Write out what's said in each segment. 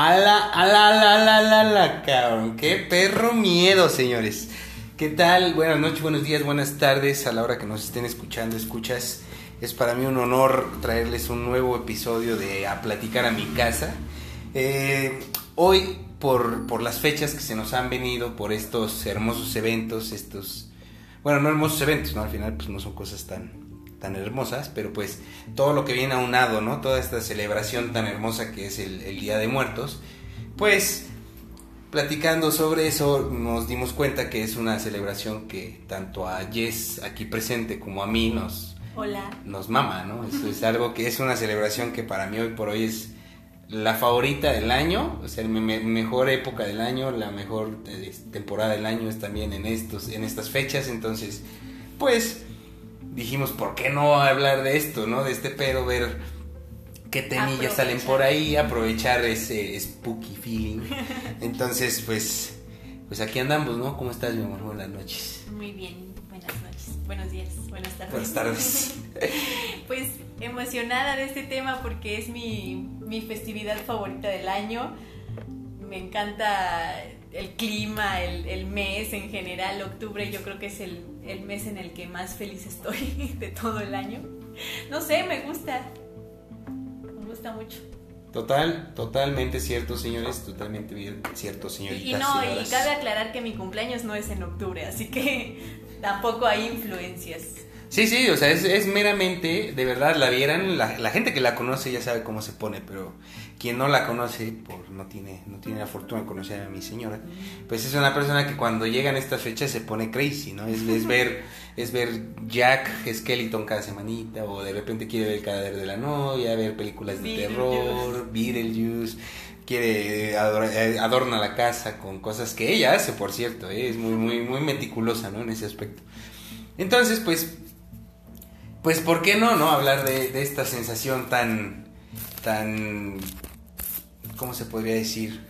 Ala, ala, ala, ala, cabrón. Qué perro miedo, señores. ¿Qué tal? Buenas noches, buenos días, buenas tardes a la hora que nos estén escuchando, escuchas. Es para mí un honor traerles un nuevo episodio de A Platicar a mi casa. Eh, hoy, por, por las fechas que se nos han venido, por estos hermosos eventos, estos... Bueno, no hermosos eventos, ¿no? Al final, pues no son cosas tan, tan hermosas, pero pues todo lo que viene aunado, ¿no? Toda esta celebración tan hermosa que es el, Día de Muertos, pues platicando sobre eso nos dimos cuenta que es una celebración que tanto a Jess aquí presente como a mí nos, Hola. nos mama, ¿no? Eso es algo que es una celebración que para mí hoy por hoy es la favorita del año, o sea, mi mejor época del año, la mejor eh, temporada del año es también en estos en estas fechas, entonces pues dijimos, ¿por qué no hablar de esto, no? De este pedo, ver qué temillas salen por ahí, aprovechar ese spooky feeling. Entonces, pues, pues aquí andamos, ¿no? ¿Cómo estás, mi amor? Buenas noches. Muy bien, buenas noches, buenos días, buenas tardes. Buenas tardes. pues emocionada de este tema porque es mi, mi festividad favorita del año. Me encanta el clima, el, el, mes en general, octubre yo creo que es el, el, mes en el que más feliz estoy de todo el año. No sé, me gusta, me gusta mucho. Total, totalmente cierto, señores, totalmente bien, cierto, señoritas. Y, no, y cabe aclarar que mi cumpleaños no es en octubre, así que tampoco hay influencias. Sí, sí, o sea, es, es meramente, de verdad, la vieran, la, la, gente que la conoce ya sabe cómo se pone, pero quien no la conoce, por no tiene, no tiene la fortuna de conocer a mi señora, pues es una persona que cuando llegan estas fechas se pone crazy, ¿no? Es, es ver, es ver Jack Skeleton cada semanita, o de repente quiere ver el cadáver de la novia, ver películas de terror, Beetlejuice, quiere eh, adorna la casa con cosas que ella hace, por cierto, ¿eh? es muy, muy, muy meticulosa, ¿no? En ese aspecto. Entonces, pues, pues, ¿por qué no, no? Hablar de, de esta sensación tan, tan ¿cómo se podría decir?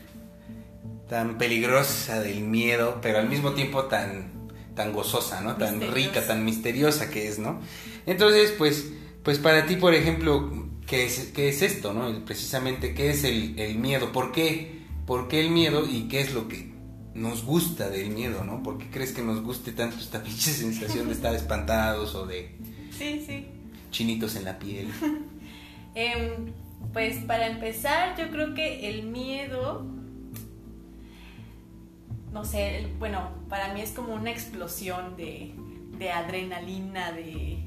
Tan peligrosa del miedo, pero al mismo tiempo tan, tan gozosa, ¿no? Tan rica, tan misteriosa que es, ¿no? Entonces, pues, pues para ti, por ejemplo, ¿qué es, qué es esto, ¿no? Precisamente, ¿qué es el, el miedo? ¿Por qué? ¿Por qué el miedo y qué es lo que nos gusta del miedo, ¿no? ¿Por qué crees que nos guste tanto esta pinche sensación de estar espantados o de... Sí, sí. Chinitos en la piel. eh, pues para empezar, yo creo que el miedo, no sé, bueno, para mí es como una explosión de, de adrenalina, de,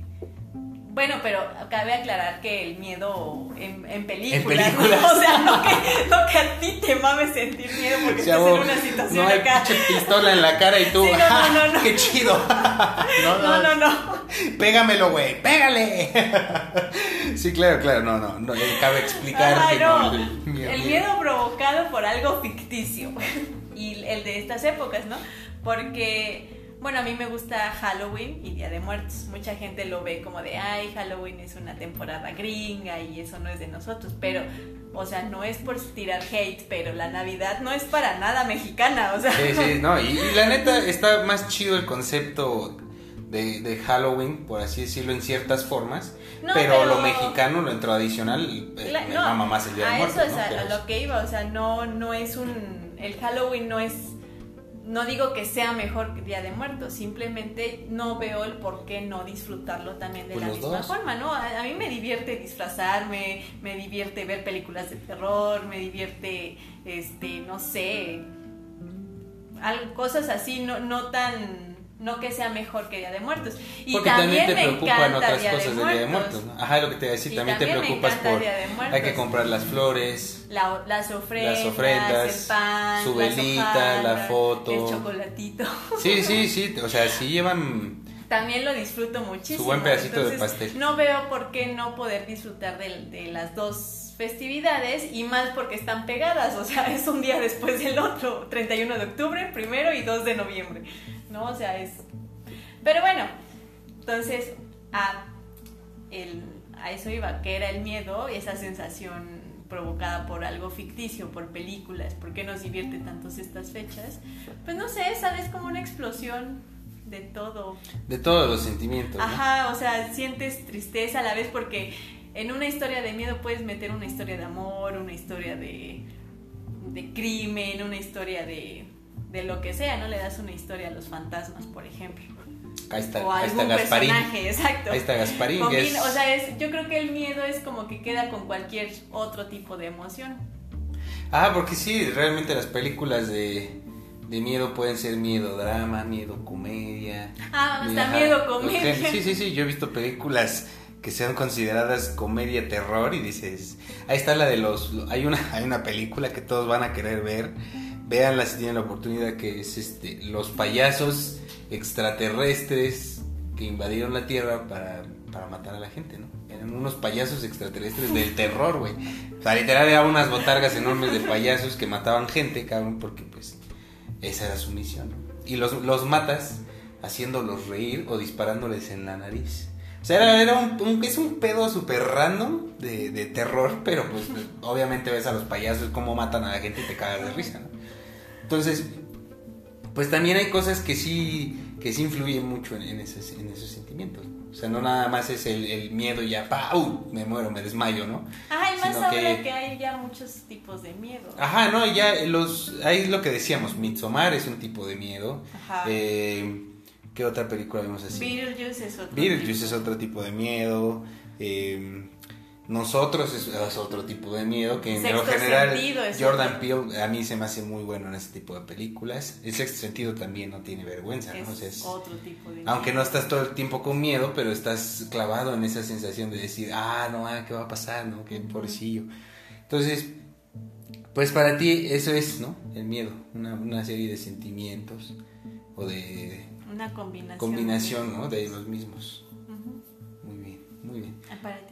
bueno, pero cabe aclarar que el miedo en, en películas, ¿En películas? o sea, no que, no que, a ti te mames sentir miedo porque estás en una situación no acá. pistola en la cara y tú, sí, no, no, no, ¡qué chido! no, no, no, no. Pégamelo, güey, pégale. sí, claro, claro, no, no, no cabe explicar Ay, no, el, miedo, el miedo provocado por algo ficticio y el de estas épocas, ¿no? Porque bueno, a mí me gusta Halloween y Día de Muertos. Mucha gente lo ve como de, ay, Halloween es una temporada gringa y eso no es de nosotros. Pero, o sea, no es por tirar hate, pero la Navidad no es para nada mexicana, o sea. Sí, sí, no, y, la neta está más chido el concepto de, de, Halloween, por así decirlo, en ciertas formas. pero, lo mexicano, lo tradicional, eh, la, no, más el Día de Muertos. A eso es a, a lo que iba, o sea, no, no es un. El Halloween no es no digo que sea mejor que Día de Muertos, simplemente no veo el por qué no disfrutarlo también de pues la misma forma, ¿no? A, mí me divierte disfrazarme, me divierte ver películas de terror, me divierte, este, no sé, cosas así, no, no tan no que sea mejor que Día de Muertos. Y Porque también, te preocupan otras cosas de Día de Muertos. ¿no? Ajá, lo que te iba a decir, también, te preocupas por hay que comprar las flores, las ofrendas, las ofrendas, el pan, su velita, la foto, el chocolatito. Sí, sí, sí, o sea, sí llevan también lo disfruto muchísimo. Su buen pedacito de pastel. No veo por qué no poder disfrutar de, de las dos festividades y más porque están pegadas, o sea, es un día después del otro, 31 de octubre, primero y 2 de noviembre. ¿No? O sea, es... Pero bueno, entonces a, el, a eso iba, que era el miedo, esa sensación provocada por algo ficticio, por películas, ¿por qué nos divierte tantos estas fechas? Pues no sé, sabes como una explosión de todo. De todos los sentimientos. Ajá, o sea, sientes tristeza a la vez porque en una historia de miedo puedes meter una historia de amor, una historia de de crimen, una historia de, de lo que sea, ¿no? Le das una historia a los fantasmas, por ejemplo. Ahí está, o ahí está algún Gasparín. personaje, exacto. Ahí está Gasparín. Combina- es- O sea, es, yo creo que el miedo es como que queda con cualquier otro tipo de emoción. Ah, porque sí, realmente las películas de, de miedo pueden ser miedo drama, miedo comedia. Ah, hasta Ajá. miedo comedia. Sí, sí, sí, yo he visto películas que sean consideradas comedia terror y dices, ahí está la de los hay una hay una película que todos van a querer ver. Véanla si tienen la oportunidad que es este los payasos extraterrestres que invadieron la Tierra para, para matar a la gente, ¿no? Eran unos payasos extraterrestres del terror, güey. O sea, literal eran unas botargas enormes de payasos que mataban gente, cabrón, porque pues esa era su misión. ¿no? Y los, los matas haciéndolos reír o disparándoles en la nariz. O sea, era, era un, un- es un pedo súper random de, de terror, pero pues obviamente ves a los payasos cómo matan a la gente y te cagas de risa, ¿no? Entonces, pues también hay cosas que sí, que sí influyen mucho en, en esos, en esos sentimientos. O sea, no nada más es el, el miedo y ya, pa, ¡uh! me muero, me desmayo, ¿no? Ay, más Sino ahora que- que... hay ya muchos tipos de miedo. Ajá, no, ya los, ahí es lo que decíamos, Midsommar es un tipo de miedo. Ajá. Eh, ¿Qué otra película vimos así? Beetlejuice es otro. Beetlejuice tipo. es otro tipo de miedo. eh, nosotros es, es otro tipo de miedo que en lo general Sentido Jordan. Peele a mí se me hace muy bueno en ese tipo de películas. El sexto sentido también no tiene vergüenza, Es ¿no? O sea, es- otro tipo de aunque no estás todo el tiempo con miedo, pero estás clavado en esa sensación de decir, ah, no, ah, ¿qué va a pasar? ¿No? Qué pobrecillo. Entonces, pues para ti eso es, ¿no? El miedo, una, una serie de sentimientos o de Una combinación. combinación, ¿no? De los mismos. Muy bien, muy bien. Ah, Para ti,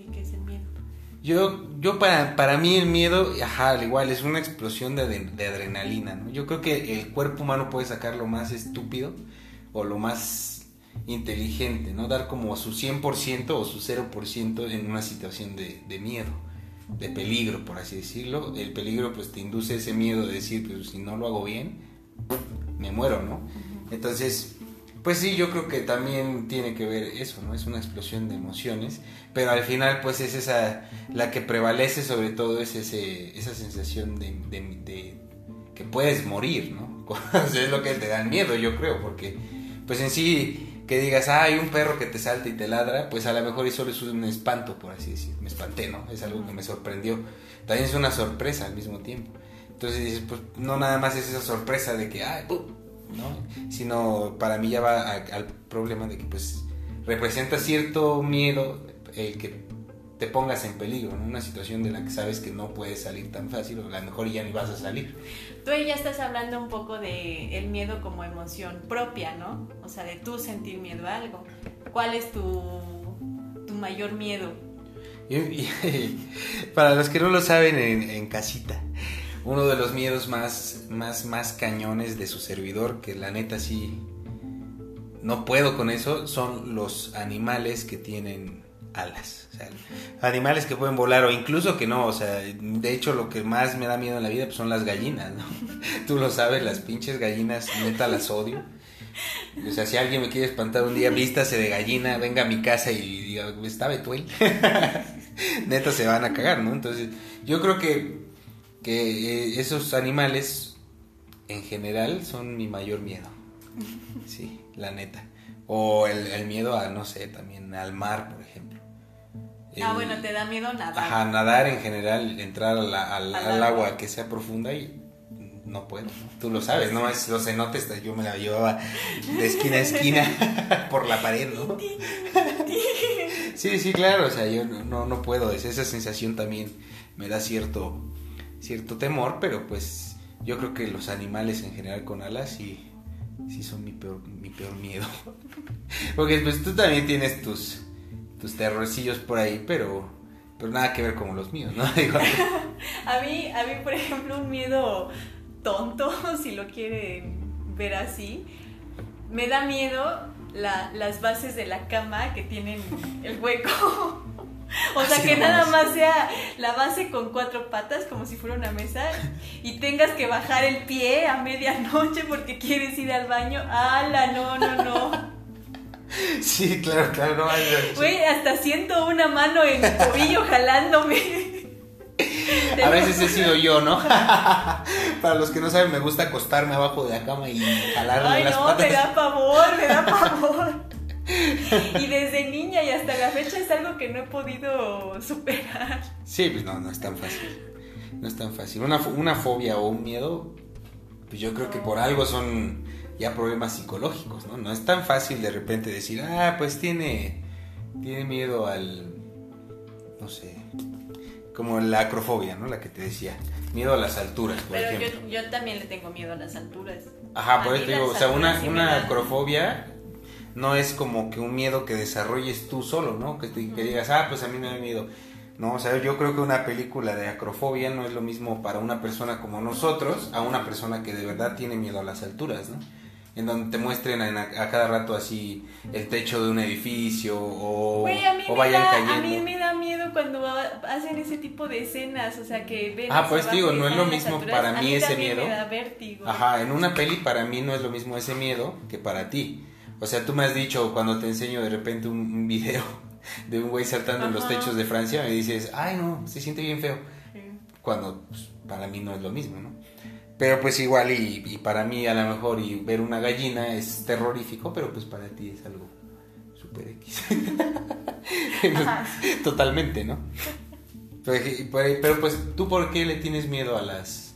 Yo, yo para, para mí el miedo, ajá, al igual, es una explosión de, de- de adrenalina, ¿no? Yo creo que el cuerpo humano puede sacar lo más estúpido o lo más inteligente, ¿no? Dar como su 100% o su 0% en una situación de, de miedo, de peligro, por así decirlo. El peligro pues te induce ese miedo de decir, pues si no lo hago bien, me muero, ¿no? Entonces, pues sí, yo creo que también tiene que ver eso, ¿no? Es una explosión de emociones, pero al final pues es esa, la que prevalece sobre todo es ese, esa sensación de, de- de que puedes morir, ¿no? Es lo que te da miedo, yo creo, porque pues en sí que digas, ah, hay un perro que te salta y te ladra, pues a lo mejor eso es un espanto, por así decir, me espanté, ¿no? Es algo que me sorprendió. También es una sorpresa al mismo tiempo. Entonces dices, pues no nada más es esa sorpresa de que, ay. ¿No? Sino para mí ya va a- al problema de que pues representa cierto miedo el que te pongas en peligro, en una situación de la que sabes que no puedes salir tan fácil o a lo mejor ya ni vas a salir. Tú ahí ya estás hablando un poco de el miedo como emoción propia, ¿no? O sea, de tú sentir miedo a algo. ¿Cuál es tu, tu mayor miedo? Y- para los que no lo saben en, en casita, uno de los miedos más, más, más cañones de su servidor, que la neta sí no puedo con eso, son los animales que tienen alas. O sea, animales que pueden volar o incluso que no. O sea, de hecho lo que más me da miedo en la vida pues, son las gallinas, ¿no? Tú lo sabes, las pinches gallinas, neta las odio. O sea, si alguien me quiere espantar un día, vístase de gallina, venga a mi casa y diga, está Betuel. Neta se van a cagar, ¿no? Entonces, yo creo que, que eh, esos animales en general son mi mayor miedo. Sí, la neta. O el, el miedo a, no sé, también al mar, por ejemplo. ah, bueno, te da miedo nadar. Ajá, nadar en general, entrar a la- al, Al al agua. que sea profunda y no puedo. Tú lo sabes, ¿no? Es, los cenotes, yo me la llevaba de esquina a esquina por la pared, ¿no? Sí, sí, claro, o sea, yo no, no, no puedo, es- esa sensación también me da cierto, cierto temor, pero pues yo creo que los animales en general con alas sí, sí son mi peor, mi peor miedo. Porque pues tú también tienes tus, tus terrorcillos por ahí, pero, pero nada que ver como los míos, ¿no? Digo, A mí, a mí, por ejemplo, un miedo tonto, si lo quieren ver así, me da miedo la- las bases de la cama que tienen el hueco. O sea, Así que nada más sea la base con cuatro patas, como si fuera una mesa, y tengas que bajar el pie a medianoche porque quieres ir al baño. ¡Hala! No, no, no. sí, claro, claro, no, ay, ay, Güey, hasta siento una mano en el tobillo jalándome. A veces he sido yo, ¿no? Para los que no saben, me gusta acostarme abajo de la cama y jalarle Ay, las no, patas. me da pavor, me da pavor. Y desde niña y hasta la fecha es algo que no he podido superar. Sí, pues no, no es tan fácil. No es tan fácil. Una, una fobia o un miedo, pues yo creo que por algo son ya problemas psicológicos, ¿no? No es tan fácil de repente decir, ah, pues tiene, tiene miedo al, no sé, como la acrofobia, ¿no? La que te decía, miedo a las alturas, por Pero ejemplo. yo, yo también le tengo miedo a las alturas. Ajá, A por eso te digo, o sea, una, una acrofobia no es como que un miedo que desarrolles tú solo, ¿no? Que, te- que digas, ah, pues a mí me da miedo. No, o sea, yo creo que una película de acrofobia no es lo mismo para una persona como nosotros a una persona que de verdad tiene miedo a las alturas, ¿no? En donde te muestren en a, a cada rato así el techo de un edificio o, vayan da, cayendo. a mí me da miedo cuando ha- hacen ese tipo de escenas, o sea, que ven... Ah, pues digo, no es lo mismo alturas. para A mí ese miedo. me da vértigo. Ajá, en una peli para mí no es lo mismo ese miedo que para ti. O sea, tú me has dicho cuando te enseño de repente un, un video de un güey saltando en los techos de Francia, me dices, ay no, se siente bien feo. Sí. Cuando pues, para mí no es lo mismo, ¿no? Pero pues igual y, y para mí a lo mejor y ver una gallina es terrorífico, pero pues para ti es algo super X. Ajá. Totalmente, ¿no? Pero, pero, pues tú por qué le tienes miedo a las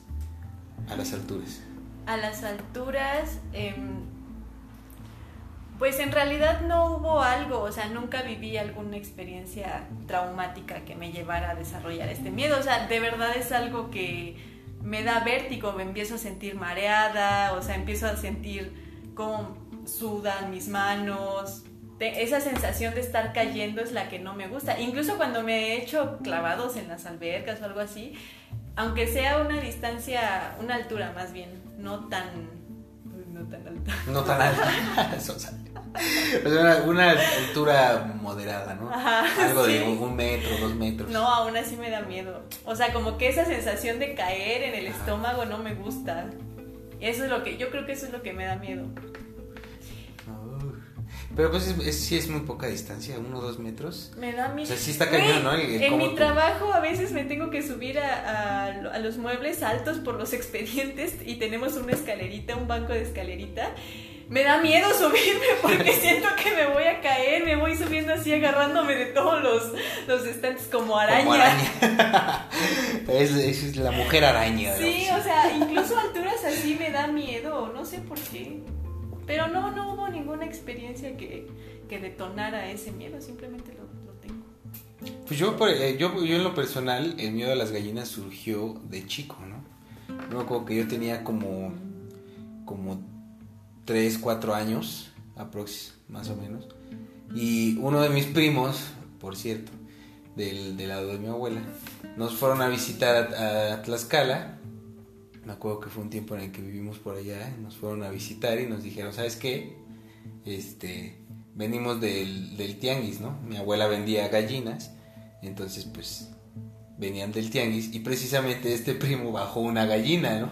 a las alturas? A las alturas, em, pues en realidad no hubo algo, o sea, nunca viví alguna experiencia traumática que me llevara a desarrollar este miedo, o sea, de verdad es algo que me da vértigo, me empiezo a sentir mareada, o sea, empiezo a sentir cómo sudan mis manos. Esa sensación de estar cayendo es la que no me gusta. Incluso cuando me he hecho clavados en las albercas o algo así, aunque sea una distancia, una altura más bien, no tan, no tan alta. No tan alta. Sea, una, una altura moderada, ¿no? Ajá, Algo de sí. un, un metro, dos metros. No, aún así me da miedo. O sea, como que esa sensación de caer en el estómago no me gusta. Eso es lo que, yo creo que eso es lo que me da miedo. Uf. Pero pues es, es- sí es muy poca distancia, uno o dos metros. Me da miedo. O sea, sí está cañón, ¿no? El- el en mi tú- trabajo a veces me tengo que subir a, a- a los muebles altos por los expedientes y tenemos una escalerita, un banco de escalerita. Me da miedo subirme porque siento que me voy a caer, me voy subiendo así agarrándome de todos los, los estantes como araña. Como araña. es, es la mujer araña. Sí, ¿no? o sea, incluso alturas así me da miedo, no sé por qué. Pero no, no hubo ninguna experiencia que, que detonara ese miedo, simplemente lo, lo tengo. Pues yo, eh, yo, yo en lo personal, el miedo a las gallinas surgió de chico, ¿no? Yo me acuerdo que yo tenía como, como 3, 4 años, aprox, más o menos. Y uno de mis primos, por cierto, del, del lado de mi abuela, nos fueron a visitar a, Tlaxcala. Me acuerdo que fue un tiempo en el que vivimos por allá, nos fueron a visitar y nos dijeron, ¿sabes qué? Este, venimos del, del tianguis, ¿no? Mi abuela vendía gallinas, entonces pues venían del tianguis y precisamente este primo bajó una gallina, ¿no?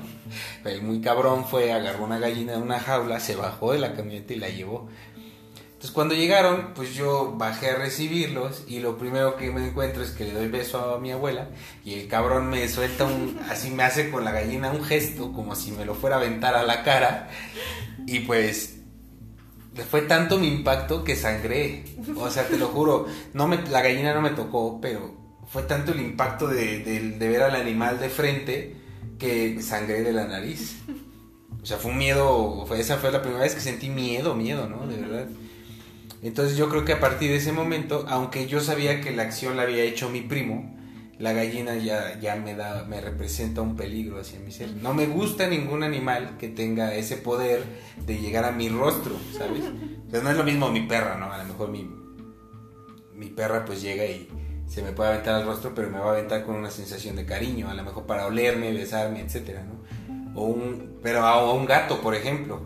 El muy cabrón fue, agarró una gallina de una jaula, se bajó de la camioneta y la llevó. Entonces cuando llegaron, pues yo bajé a recibirlos y lo primero que me encuentro es que le doy beso a mi abuela y el cabrón me suelta un, así me hace con la gallina un gesto como si me lo fuera a aventar a la cara y pues fue tanto mi impacto que sangré. O sea, te lo juro, no me, la gallina no me tocó, pero fue tanto el impacto de, de- de ver al animal de frente que sangré de la nariz. O sea, fue un miedo, fue, esa fue la primera vez que sentí miedo, miedo, ¿no? De verdad. Entonces yo creo que a partir de ese momento, aunque yo sabía que la acción la había hecho mi primo, la gallina ya, ya me da, me representa un peligro hacia mi ser. No me gusta ningún animal que tenga ese poder de llegar a mi rostro, ¿sabes? O sea, no es lo mismo mi perra, ¿no? A lo mejor mi, mi perra pues llega y se me puede aventar al rostro, pero me va a aventar con una sensación de cariño, a lo mejor para olerme, besarme, etcétera, ¿no? O un, pero a, un gato, por ejemplo.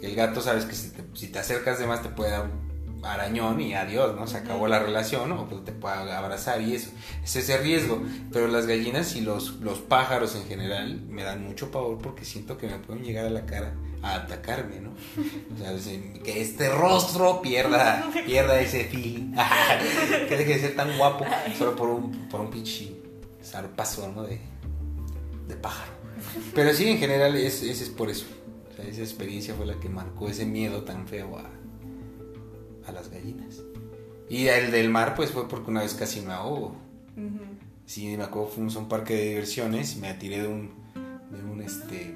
El gato, sabes que si te, si te acercas de más te puede dar un arañón y adiós, ¿no? Se acabó la relación, ¿no? O pues te puede abrazar y eso. Es ese riesgo. Pero las gallinas y los, los pájaros en general me dan mucho pavor porque siento que me pueden llegar a la cara a atacarme, ¿no? O sea, que este rostro pierda, pierda ese feeling. que deje de ser tan guapo solo por un, por un pinche zarpazo, ¿no? De, de pájaro. Pero sí, en general, es, es, es por eso. O sea, esa experiencia fue la que marcó ese miedo tan feo a, a las gallinas. Y el del mar, pues fue porque una vez casi me ahogo. Sí, me acuerdo, fuimos a un parque de diversiones y me atiré de un, de un este,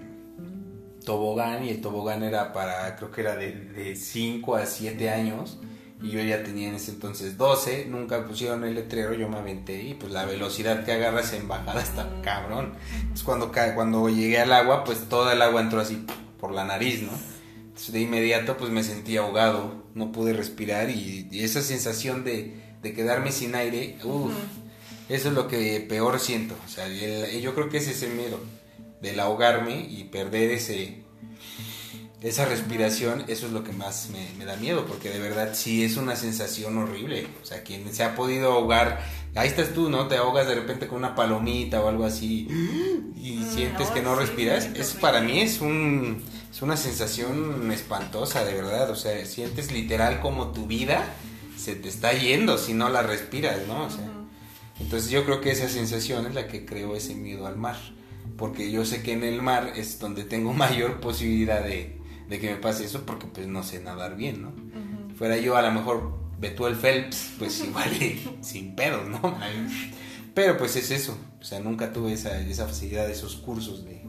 tobogán y el tobogán era para, creo que era de 5 a 7 años y yo ya tenía en ese entonces 12, nunca pusieron el letrero, yo me aventé y pues la velocidad que agarras en bajada está cabrón. Entonces cuando, cuando llegué al agua, pues toda el agua entró así por la nariz, ¿no? Entonces de inmediato pues me sentí ahogado, no pude respirar y, esa sensación de, de, quedarme sin aire, uff, eso es lo que peor siento. O sea, yo creo que ese es el miedo, del ahogarme y perder ese esa respiración, eso es lo que más me, da miedo, porque de verdad sí es una sensación horrible. O sea, quien se ha podido ahogar, ahí estás tú, ¿no? Te ahogas de repente con una palomita o algo así y mm, sientes que no respiras. Eso para mí es un es una sensación espantosa, de verdad. O sea, sientes literal como tu vida se te está yendo si no la respiras, ¿no? O sea, entonces yo creo que esa sensación es la que creó ese miedo al mar. Porque yo sé que en el mar es donde tengo mayor posibilidad de, de que me pase eso porque pues no sé nadar bien, ¿no? Fuera yo a lo mejor el Phelps, pues igual sin pedos, ¿no? Pero pues es eso, o sea, nunca tuve esa, esa facilidad de esos cursos de,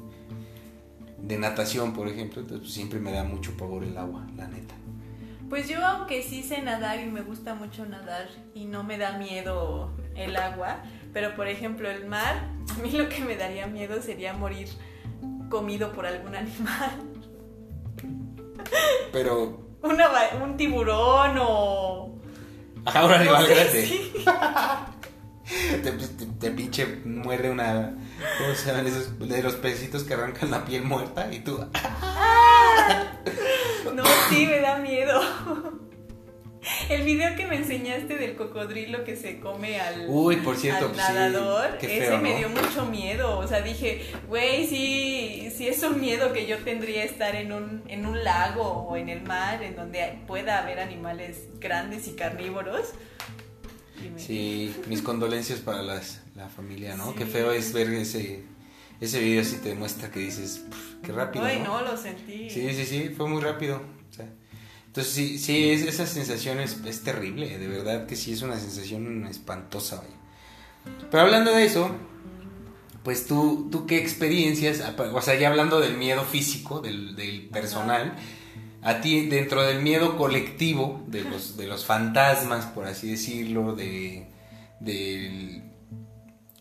de natación, por ejemplo, entonces pues, siempre me da mucho pavor el agua, la neta. Pues yo aunque sí sé nadar y me gusta mucho nadar y no me da miedo el agua, pero por ejemplo el mar, a mí lo que me daría miedo sería morir comido por algún animal. Pero. un tiburón o. Ajá, un animal grande. te, pinche muerde una. ¿Cómo se llaman esos? De los pecitos que arrancan la piel muerta y tú. no, sí, me da miedo. El video que me enseñaste del cocodrilo que se come al, Uy, por cierto, nadador, ese me dio mucho miedo. O sea, dije, güey, sí, sí es un miedo que yo tendría estar en un, en un lago o en el mar, en donde pueda haber animales grandes y carnívoros. Sí, mis condolencias para las, la familia, ¿no? Qué feo es ver ese, ese video si te demuestra que dices, qué rápido. Ay, ¿no? lo sentí. Sí, sí, sí, fue muy rápido. Entonces sí, sí, es, esa sensación es, terrible, de verdad que sí es una sensación espantosa. Pero hablando de eso, pues tú, tú qué experiencias, o sea, ya hablando del miedo físico, del, personal, a ti dentro del miedo colectivo, de los, de los fantasmas, por así decirlo, de, de,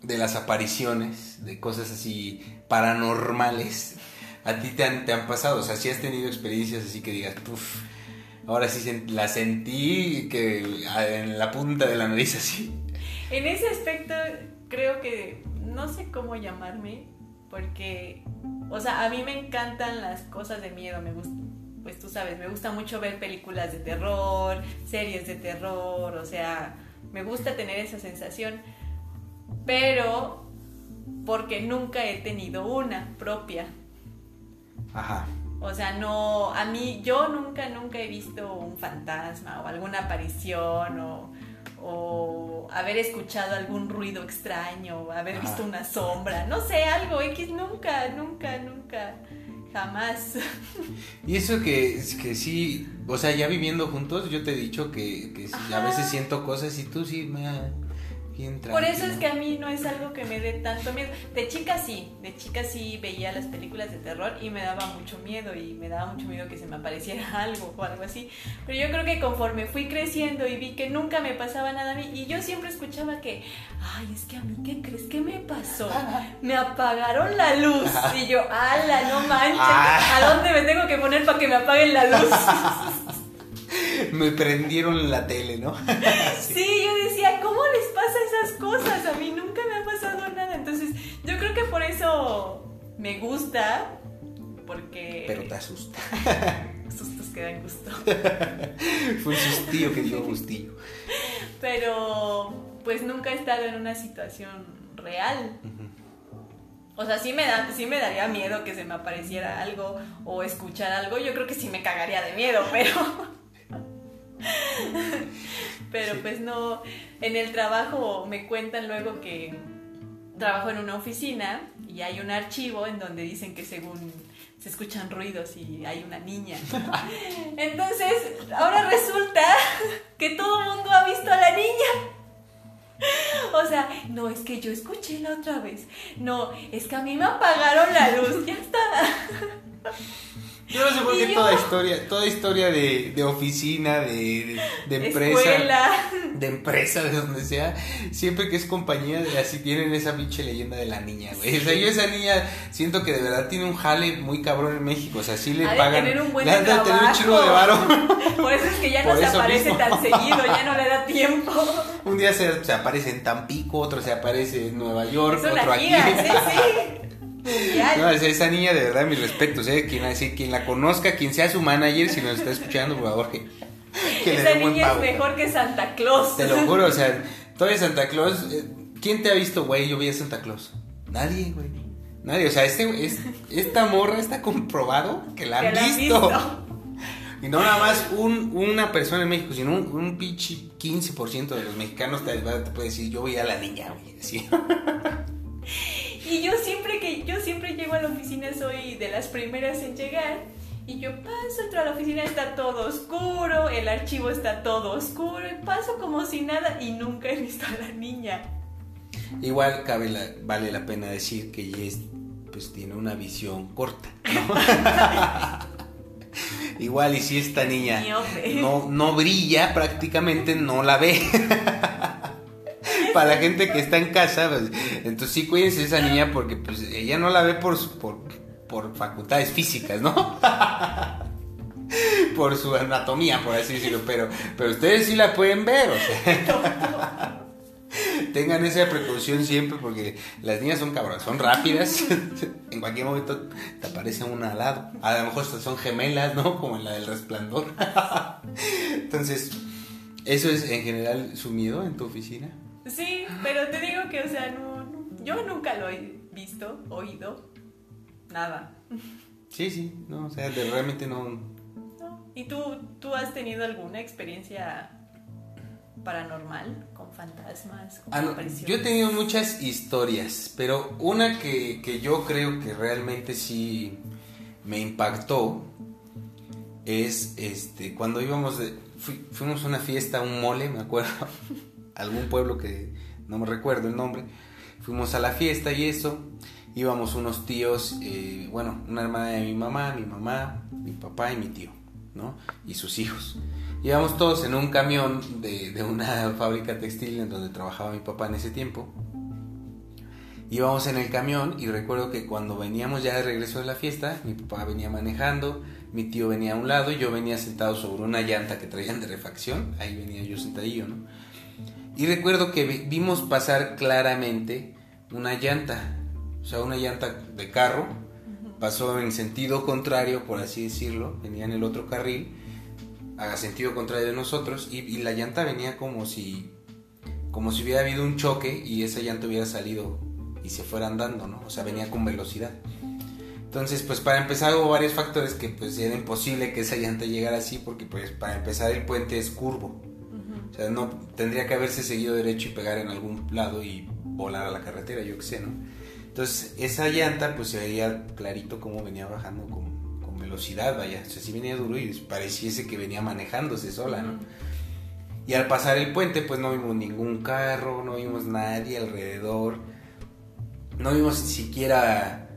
las apariciones, de cosas así paranormales, a ti te han, te han pasado, o sea, si has tenido experiencias así que digas, uff, ahora sí la sentí que en la punta de la nariz así. En ese aspecto creo que no sé cómo llamarme porque, o sea, a mí me encantan las cosas de miedo, me gusta, pues tú sabes, me gusta mucho ver películas de terror, series de terror, o sea, me gusta tener esa sensación, pero porque nunca he tenido una propia. Ajá. O sea, no, a mí, yo nunca, nunca he visto un fantasma o alguna aparición o, o haber escuchado algún ruido extraño o haber visto una sombra, no sé, algo X, nunca, nunca, nunca, jamás. Y eso que, que sí, o sea, ya viviendo juntos, yo te he dicho que, que a veces siento cosas y tú sí me... Por eso es que a mí no es algo que me dé tanto miedo. De chica sí, de chica sí veía las películas de terror y me daba mucho miedo y me daba mucho miedo que se me apareciera algo o algo así. Pero yo creo que conforme fui creciendo y vi que nunca me pasaba nada a mí y yo siempre escuchaba que, ay, es que a mí, ¿qué crees que me pasó? Me apagaron la luz y yo, ala, no manches, ah. ¿a dónde me tengo que poner para que me apaguen la luz? me prendieron la tele, ¿no? sí, cosas? A mí nunca me ha pasado nada. Entonces, yo creo que por eso me gusta, porque... Pero te asusta. Sustos que dan gusto. Fue un sustillo que dio gustillo. Pero, pues nunca he estado en una situación real. O sea, sí me, da, sí me daría miedo que se me apareciera algo o escuchar algo. Yo creo que sí me cagaría de miedo, pero... Pero pues no, en el trabajo me cuentan luego que trabajo en una oficina y hay un archivo en donde dicen que según se escuchan ruidos y hay una niña. Entonces, ahora resulta que todo el mundo ha visto a la niña. O sea, no, es que yo escuché la otra vez. No, es que a mí me apagaron la luz. Ya está. Yo no sé por qué toda historia, toda historia de, de oficina, de, de, empresa, de empresa, de donde sea, siempre que es compañía, así tienen esa pinche leyenda de la niña, güey. O sea, yo esa niña siento que de verdad tiene un jale muy cabrón en México, o sea, sí le pagan. Tener un buen le tener un chingo de varo. Por eso es que ya no se aparece tan seguido, ya no le da tiempo. Un día se, se aparece en Tampico, otro se aparece en Nueva York, otro aquí. Sí, sí. No, esa niña de verdad, mis respetos, ¿eh? Quien, quien la conozca, quien sea su manager, si nos está escuchando, por favor, que, esa niña es mejor que Santa Claus. Te lo juro, o sea, todavía Santa Claus, eh, ¿quién te ha visto, güey? Yo vi a Santa Claus. Nadie, güey. Nadie, o sea, este, es, esta morra está comprobado que la han, visto. Y no nada más un, una persona en México, sino un, un pinche 15% de los mexicanos te, te, puede decir, yo voy a la niña, güey. Así. Y yo siempre que yo siempre llego a la oficina soy de las primeras en llegar y yo paso, entro a la oficina, está todo oscuro, el archivo está todo oscuro, y paso como si nada y nunca he visto a la niña. Igual cabe vale la pena decir que Jess pues tiene una visión corta, Igual y si esta niña no, no brilla prácticamente, no la ve. para la gente que está en casa, pues, entonces sí cuídense de esa niña porque pues ella no la ve por, por, por facultades físicas, ¿no? por su anatomía, por así decirlo, pero, pero ustedes sí la pueden ver, o sea. Tengan esa precaución siempre porque las niñas son cabras, son rápidas. en cualquier momento te aparece una al lado. A lo mejor son gemelas, ¿no? Como en la del resplandor. Entonces, ¿eso es en general su miedo en tu oficina? Sí, pero te digo que, o sea, no, yo nunca lo he visto, oído, nada. Sí, sí, no, o sea, realmente no. ¿Y tú, tú has tenido alguna experiencia paranormal con fantasmas? Con ah, yo he tenido muchas historias, pero una que, que yo creo que realmente sí me impactó es este cuando íbamos de, fuimos a una fiesta, un mole, me acuerdo algún pueblo que no me recuerdo el nombre. Fuimos a la fiesta y eso. Íbamos unos tíos, eh, bueno, una hermana de mi mamá, mi mamá, mi papá y mi tío, ¿no? Y sus hijos. Íbamos todos en un camión de, de una fábrica textil en donde trabajaba mi papá en ese tiempo. Íbamos en el camión y recuerdo que cuando veníamos ya de regreso de la fiesta, mi papá venía manejando, mi tío venía a un lado y yo venía sentado sobre una llanta que traían de refacción, ahí venía yo sentadillo, ¿no? Y recuerdo que vimos pasar claramente una llanta, o sea, una llanta de carro, pasó en sentido contrario, por así decirlo, venía en el otro carril, a sentido contrario de nosotros, y, la llanta venía como si, como si hubiera habido un choque y esa llanta hubiera salido y se fuera andando, ¿no? O sea, venía con velocidad. Entonces, pues para empezar hubo varios factores que pues era imposible que esa llanta llegara así porque pues para empezar el puente es curvo. Sea, no tendría que haberse seguido derecho y pegar en algún lado y volar a la carretera, yo qué sé, ¿no? Entonces, esa llanta, pues se veía clarito cómo venía bajando con, con velocidad, vaya. O sea, sí venía duro y pareciese que venía manejándose sola, ¿no? Y al pasar el puente, pues no vimos ningún carro, no vimos nadie alrededor, no vimos ni siquiera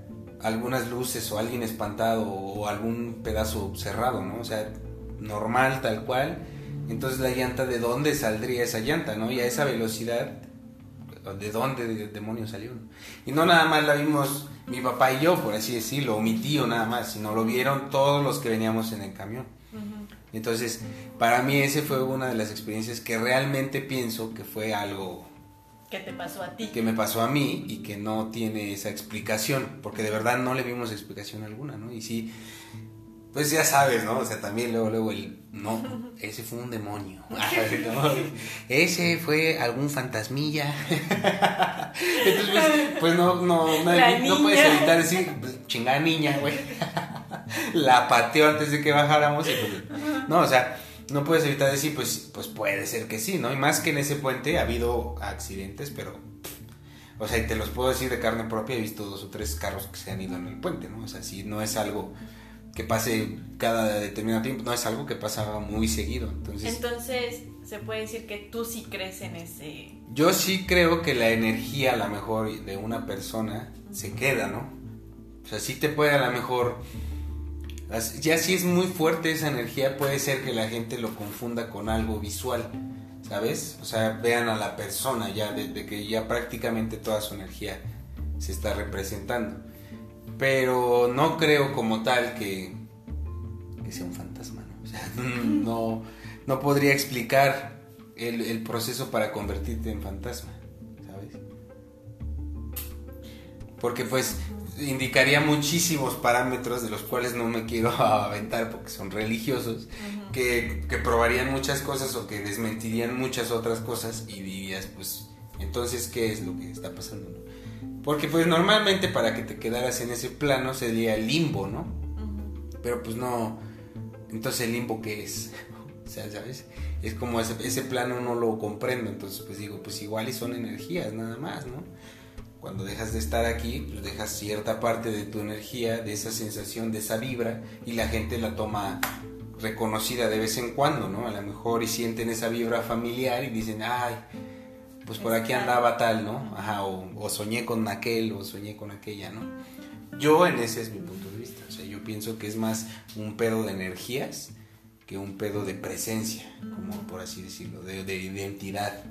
algunas luces o alguien espantado o algún pedazo cerrado, ¿no? O sea, normal, tal cual entonces la llanta, ¿de dónde saldría esa llanta, no? Y a esa velocidad, ¿de dónde demonios salió? Y no nada más la vimos mi papá y yo, por así decirlo, o mi tío nada más, sino lo vieron todos los que veníamos en el camión. Entonces, para mí ese fue una de las experiencias que realmente pienso que fue algo... Que te pasó a ti. Que me pasó a mí y que no tiene esa explicación, porque de verdad no le vimos explicación alguna, ¿no? Y sí pues ya sabes, ¿no? O sea, también luego, luego el, no, ese fue un demonio. ese fue algún fantasmilla. Entonces, pues, pues no, no, no, puedes evitar decir, pues, chingada niña, güey. La pateó antes de que bajáramos. Y pues, no, o sea, no puedes evitar decir, pues, pues puede ser que sí, ¿no? Y más que en ese puente ha habido accidentes, pero O sea, y te los puedo decir de carne propia, he visto dos o tres carros que se han ido en el puente, ¿no? O sea, si no es algo que pase cada determinado tiempo, no es algo que pasa muy seguido. Entonces, Entonces, se puede decir que tú sí crees en ese... yo sí creo que la energía a lo mejor de una persona se queda, ¿no? O sea, sí te puede a lo mejor... Ya si es muy fuerte esa energía, puede ser que la gente lo confunda con algo visual, ¿sabes? O sea, vean a la persona ya, desde que ya prácticamente toda su energía se está representando. Pero no creo como tal que, que sea un fantasma, ¿no? O sea, no, no podría explicar el, el proceso para convertirte en fantasma, ¿sabes? Porque pues indicaría muchísimos parámetros de los cuales no me quiero aventar porque son religiosos, que, que probarían muchas cosas o que desmentirían muchas otras cosas y dirías, pues, entonces, ¿qué es lo que está pasando? no? Porque pues normalmente para que te quedaras en ese plano sería el limbo, ¿no? Ujú. Pero pues no. Entonces el limbo qué es? O sea, ¿sabes? Es como ese, ese plano no lo comprendo. Entonces pues digo, pues igual y son energías nada más, ¿no? Cuando dejas de estar aquí, pues dejas cierta parte de tu energía, de esa sensación, de esa vibra, y la gente la toma reconocida de vez en cuando, ¿no? A lo mejor y sienten esa vibra familiar y dicen, ay, pues por aquí andaba tal, ¿no? Ajá, o, o soñé con aquel, o soñé con aquella, ¿no? Yo en ese es mi punto de vista. O sea, yo pienso que es más un pedo de energías que un pedo de presencia, como por así decirlo, de, de identidad.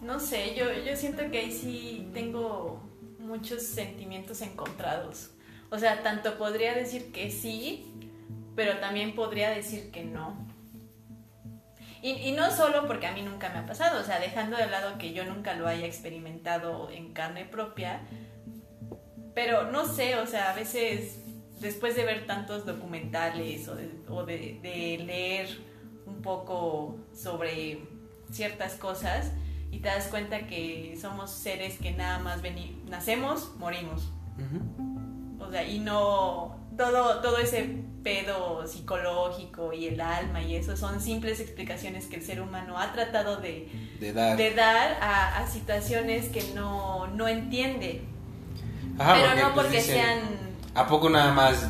No sé, yo, yo siento que ahí sí tengo muchos sentimientos encontrados. O sea, tanto podría decir que sí, pero también podría decir que no. Y, y no solo porque a mí nunca me ha pasado, o sea, dejando de lado que yo nunca lo haya experimentado en carne propia, pero no sé, o sea, a veces después de ver tantos documentales o de, o de- de leer un poco sobre ciertas cosas y te das cuenta que somos seres que nada más nacemos, morimos. O sea, y no todo todo ese pedo psicológico y el alma y eso son simples explicaciones que el ser humano ha tratado de, De dar. de dar a, a situaciones que no, no entiende. Ajá, pero no pues, porque dicen, sean ¿A poco nada más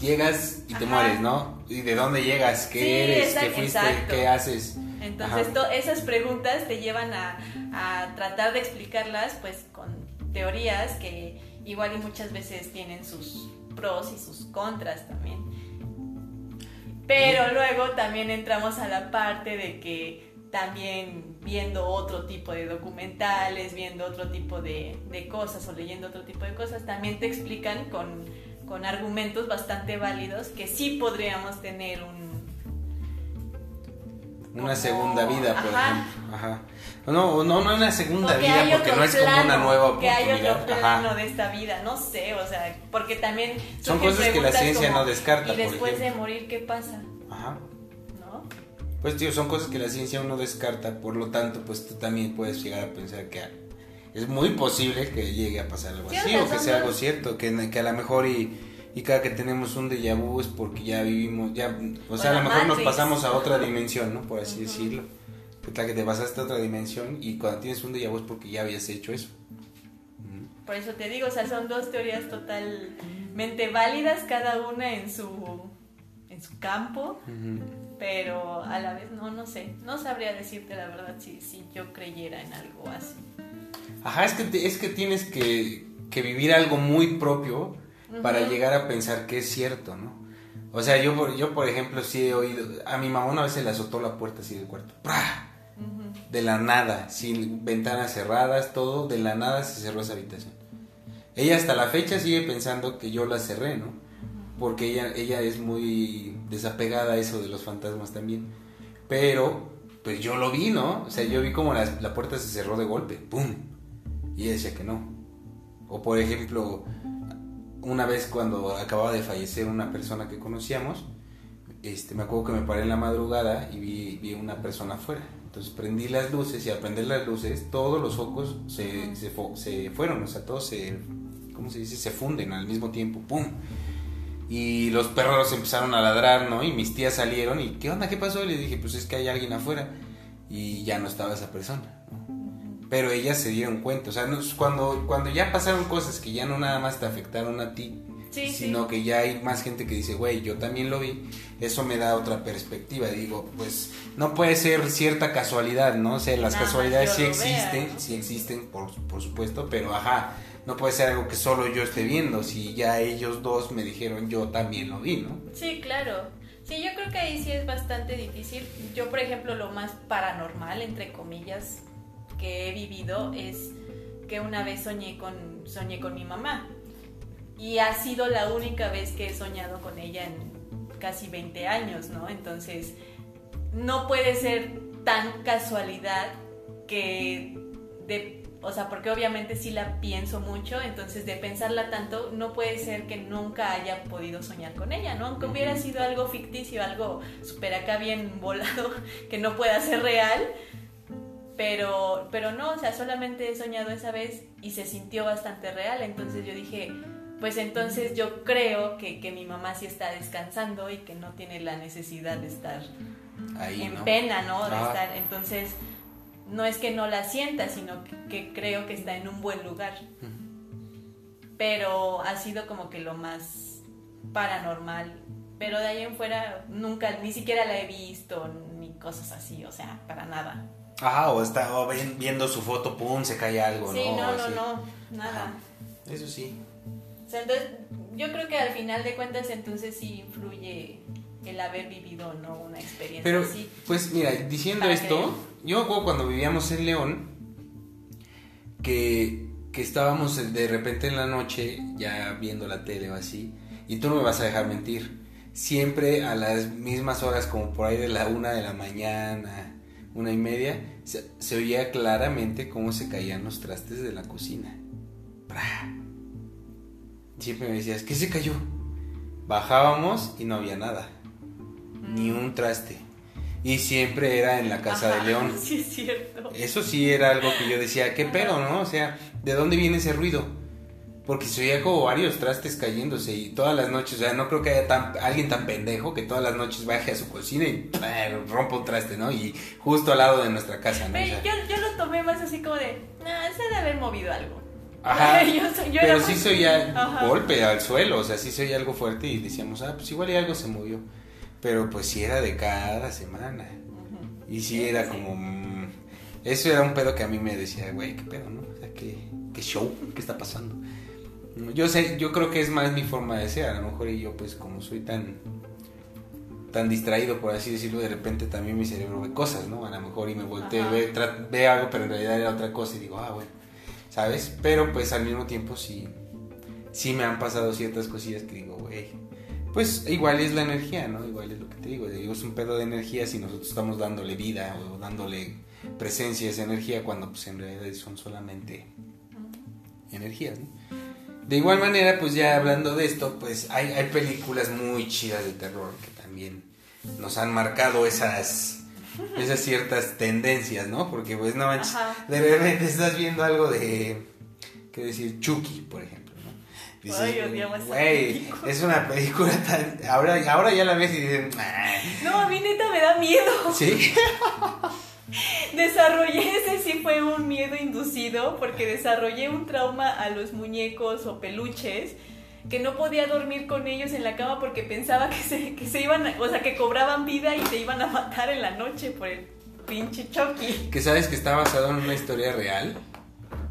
llegas y te Ajá. mueres, no? ¿Y de dónde llegas? ¿Qué Sí, eres? exacto, ¿Qué fuiste? exacto. ¿Qué haces? Entonces, to- esas preguntas te llevan a, a tratar de explicarlas, pues, con teorías que igual y muchas veces tienen sus pros y sus contras también. Pero luego también entramos a la parte de que también viendo otro tipo de documentales, viendo otro tipo de, de cosas o leyendo otro tipo de cosas, también te explican con, con argumentos bastante válidos que sí podríamos tener un, Una segunda vida, por Ajá. ejemplo. Ajá. No, no, no una segunda vida porque no es como una nueva Que hay oportunidad. otro plano Ajá. de esta vida, no sé, o sea, porque también Son cosas que la ciencia como, no descarta, Y por después de morir, ¿qué pasa? Ajá. ¿No? Pues tío, son cosas que la ciencia no descarta, por lo tanto, pues tú también puedes llegar a pensar que es muy posible que llegue a pasar algo Sí, así o que sea algo cierto, que, que a lo mejor y, y cada que tenemos un déjà vu es porque ya vivimos, ya, o sea, a lo mejor nos Matrix. pasamos a otra dimensión, ¿no? Por así decirlo. Que tal que te pasaste a otra dimensión y cuando tienes un déjà vu es porque ya habías hecho eso. Por eso te digo, o sea, son dos teorías totalmente válidas, cada una en su, en su campo, pero a la vez no, no sé, no sabría decirte la verdad si, si yo creyera en algo así. Ajá, es que, es que tienes que, que vivir algo muy propio para llegar a pensar que es cierto, ¿no? O sea, yo, por- yo por ejemplo sí he oído, a mi mamá una vez se le azotó la puerta así del cuarto, ¡Pra! Ujú. de la nada, sin ventanas cerradas, todo, de la nada se cerró esa habitación. Ella hasta la fecha sigue pensando que yo la cerré, ¿no? Porque ella, ella es muy desapegada a eso de los fantasmas también. Pero, pues yo lo vi, ¿no? O sea, yo vi como la, la puerta se cerró de golpe, ¡pum! Y ella decía que no. O por ejemplo, una vez cuando acababa de fallecer una persona que conocíamos, este, me acuerdo que me paré en la madrugada y vi, vi una persona afuera. Entonces prendí las luces y al prender las luces todos los focos se, se, se fueron, o sea, todos se, ¿cómo se dice? Se funden al mismo tiempo, ¡pum! Y los perros empezaron a ladrar, ¿no? Y mis tías salieron y ¿qué onda? ¿Qué pasó? Y les dije, pues es que hay alguien afuera y ya no estaba esa persona, ¿no? Pero ellas se dieron cuenta, o sea, no- cuando, cuando ya pasaron cosas que ya no nada más te afectaron a ti, Sí, sí. sino que ya hay más gente que dice, güey, yo también lo vi, eso me da otra perspectiva. Digo, pues no puede ser cierta casualidad, ¿no? O sea, las Nada casualidades sí existen, vea, ¿no? sí existen, por, por supuesto, pero ajá, no puede ser algo que solo yo esté viendo. Si ya ellos dos me dijeron, yo también lo vi, ¿no? Sí, claro. Sí, yo creo que ahí sí es bastante difícil. Yo, por ejemplo, lo más paranormal, entre comillas, que he vivido es que una vez soñé con, soñé con mi mamá. Y ha sido la única vez que he soñado con ella en casi 20 años, ¿no? Entonces, no puede ser tan casualidad que de o sea, porque obviamente sí la pienso mucho, entonces de pensarla tanto, no puede ser que nunca haya podido soñar con ella, ¿no? Aunque hubiera sido algo ficticio, algo súper acá bien volado, que no pueda ser real, pero, pero no, o sea, solamente he soñado esa vez y se sintió bastante real, entonces yo dije, pues entonces yo creo que, que mi mamá sí está descansando y que no tiene la necesidad de estar Ahí, en ¿no? pena, ¿no? De Ah. estar, entonces no es que no la sienta, sino que, que creo que está en un buen lugar. Pero ha sido como que lo más paranormal. Pero de ahí en fuera nunca, ni siquiera la he visto, ni cosas así, o sea, para nada. Ajá, o está o ven- viendo su foto, pum, se cae algo, Sí, ¿no? no, no, no, nada. Ajá. Eso sí. O sea, entonces, yo creo que al final de cuentas entonces sí influye el haber vivido, ¿no? Una experiencia Pero, así. pues mira, diciendo esto, creer. yo me acuerdo cuando vivíamos en León, que, que estábamos de repente en la noche ya viendo la tele o así, y tú no me vas a dejar mentir, siempre a las mismas horas, como por ahí de la una de la mañana, una y media, se, se oía claramente cómo se caían los trastes de la cocina. ¡Pra! Siempre me decías, ¿qué se cayó? Bajábamos y no había nada ni un traste. Y siempre era en la casa Ajá, de León. Sí, es cierto. Eso sí era algo que yo decía, ¿qué pedo, no? O sea, ¿de dónde viene ese ruido? Porque se oía como varios trastes cayéndose y todas las noches, o sea, no creo que haya tan- alguien tan pendejo que todas las noches baje a su cocina y rompa un traste, ¿no? Y justo al lado de nuestra casa, ¿no? O Pero sea, yo, yo lo tomé más así como de, nah, se debe haber movido algo. Ajá, Yo soy- yo pero sí se oía golpe al suelo, o sea, sí se oía algo fuerte y decíamos, ah, pues igual y algo se movió. Pero pues sí era de cada semana. Y sí Sí, era sí. como... mm, eso era un pedo que a mí me decía, güey, qué pedo, ¿no? O sea, qué, qué show, qué está pasando. Yo sé, yo creo que es más mi forma de ser, a lo mejor y yo pues como soy tan tan distraído por así decirlo, de repente también mi cerebro ve cosas, ¿no? A lo mejor y me volteo, ve, ve algo, pero en realidad era otra cosa y digo, ah, bueno, ¿sabes? Pero pues al mismo tiempo sí, sí me han pasado ciertas cosillas que digo, güey, pues igual es la energía, ¿no? Igual es lo que te digo, digo, es un pedo de energía si nosotros estamos dándole vida o dándole presencia a esa energía cuando pues en realidad son solamente energías, ¿no? De igual manera, pues ya hablando de esto, pues hay, hay películas muy chidas de terror que también nos han marcado esas esas ciertas tendencias, ¿no? Porque pues no manches, de repente estás viendo algo de qué decir Chucky, por ejemplo, ¿no? Ay, odiaba esa güey, película". es una película tan ahora ahora ya la ves y dices. No, a mí neta me da miedo. sí. Desarrollé ese sí fue un miedo inducido porque desarrollé un trauma a los muñecos o peluches que no podía dormir con ellos en la cama porque pensaba que se, que se iban, a- o sea, que cobraban vida y se iban a matar en la noche por el pinche Chucky. Que sabes que está basado en una historia real.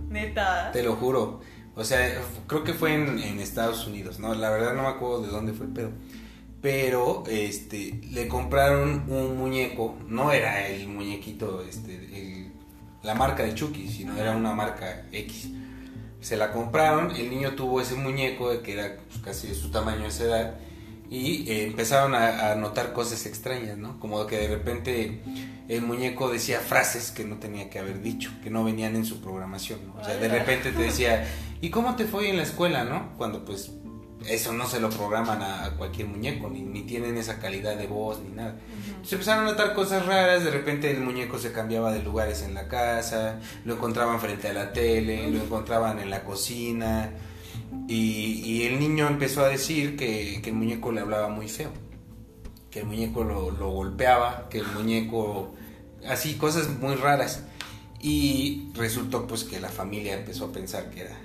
Neta. Te lo juro. O sea, creo que fue en, en Estados Unidos, ¿no? La verdad no me acuerdo de dónde fue el pedo. Pero, este, le compraron un muñeco. No era el muñequito, este, el- la marca de Chucky, sino era una marca X. Se la compraron, el niño tuvo ese muñeco que era pues, casi de su tamaño, esa edad. Y eh, empezaron a, a notar cosas extrañas, ¿no? Como que de repente el muñeco decía frases que no tenía que haber dicho, que no venían en su programación, ¿no? O sea, de repente te decía, ¿y cómo te fue en la escuela, no? Cuando pues eso no se lo programan a, a cualquier muñeco, ni, ni tienen esa calidad de voz, ni nada. Se empezaron a notar cosas raras, de repente el muñeco se cambiaba de lugares en la casa, lo encontraban frente a la tele, lo encontraban en la cocina, y, y el niño empezó a decir que, que el muñeco le hablaba muy feo, que el muñeco lo, lo golpeaba, que el muñeco, así, cosas muy raras. Y resultó pues que la familia empezó a pensar que era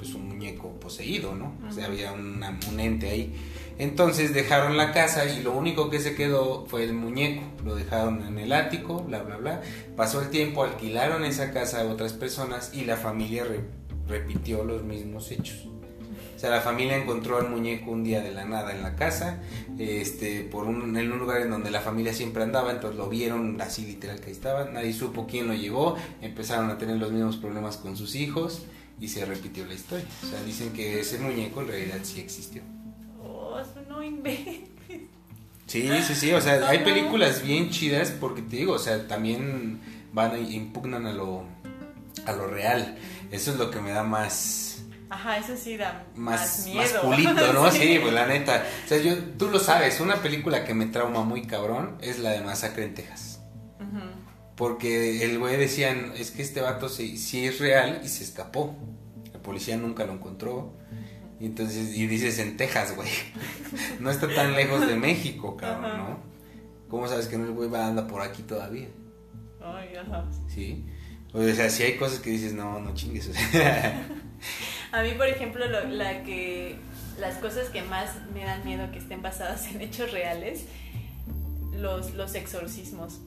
pues un muñeco poseído, ¿no? O sea, había una, un ente ahí. Entonces dejaron la casa y lo único que se quedó fue el muñeco. Lo dejaron en el ático, bla, bla, bla. Pasó el tiempo, alquilaron esa casa a otras personas y la familia repitió los mismos hechos. O sea, la familia encontró al muñeco un día de la nada en la casa, este, por un, en un lugar en donde la familia siempre andaba, entonces lo vieron así literal que ahí estaba, nadie supo quién lo llevó, empezaron a tener los mismos problemas con sus hijos y se repitió la historia. O sea, dicen que ese muñeco en realidad sí existió. Oh, eso no inventes. Sí, sí, sí, o sea, hay películas bien chidas porque te digo, o sea, también van e impugnan a lo, a lo real. Eso es lo que me da más... Ajá, eso sí da más, miedo. más pulito, ¿no? sí. pues la neta. O sea, yo, tú lo sabes, una película que me trauma muy cabrón es la de Masacre en Texas. Porque el güey decían, es que este vato sí, sí, es real y se escapó. La policía nunca lo encontró. Y entonces, y dices en Texas, güey. No está tan lejos de México, cabrón, ¿no? ¿Cómo sabes que no el güey va anda por aquí todavía? Ay, ajá. Sí. O sea, si hay cosas que dices, no, no chingues. A mí, por ejemplo, lo, la que las cosas que más me dan miedo que estén basadas en hechos reales, los, los exorcismos.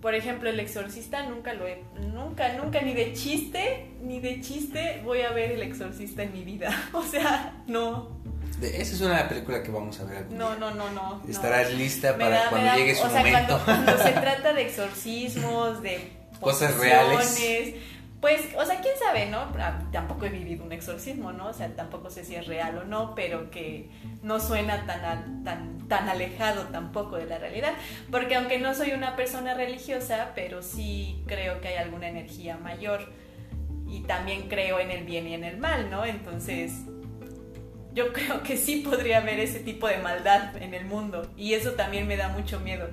Por ejemplo, el exorcista nunca lo he, nunca, nunca, ni de chiste, ni de chiste voy a ver el exorcista en mi vida. O sea, no. De, esa es una película que vamos a ver algún No, no, no, no. Estarás no. lista para da, cuando da, llegue su o sea, momento. Cuando, cuando se trata de exorcismos, de cosas reales. Pues, o sea, quién sabe, ¿no? Tampoco he vivido un exorcismo, ¿no? O sea, tampoco sé si es real o no, pero que no suena tan, tan, tan alejado tampoco de la realidad. Porque aunque no soy una persona religiosa, pero sí creo que hay alguna energía mayor. Y también creo en el bien y en el mal, ¿no? Entonces, yo creo que sí podría haber ese tipo de maldad en el mundo. Y eso también me da mucho miedo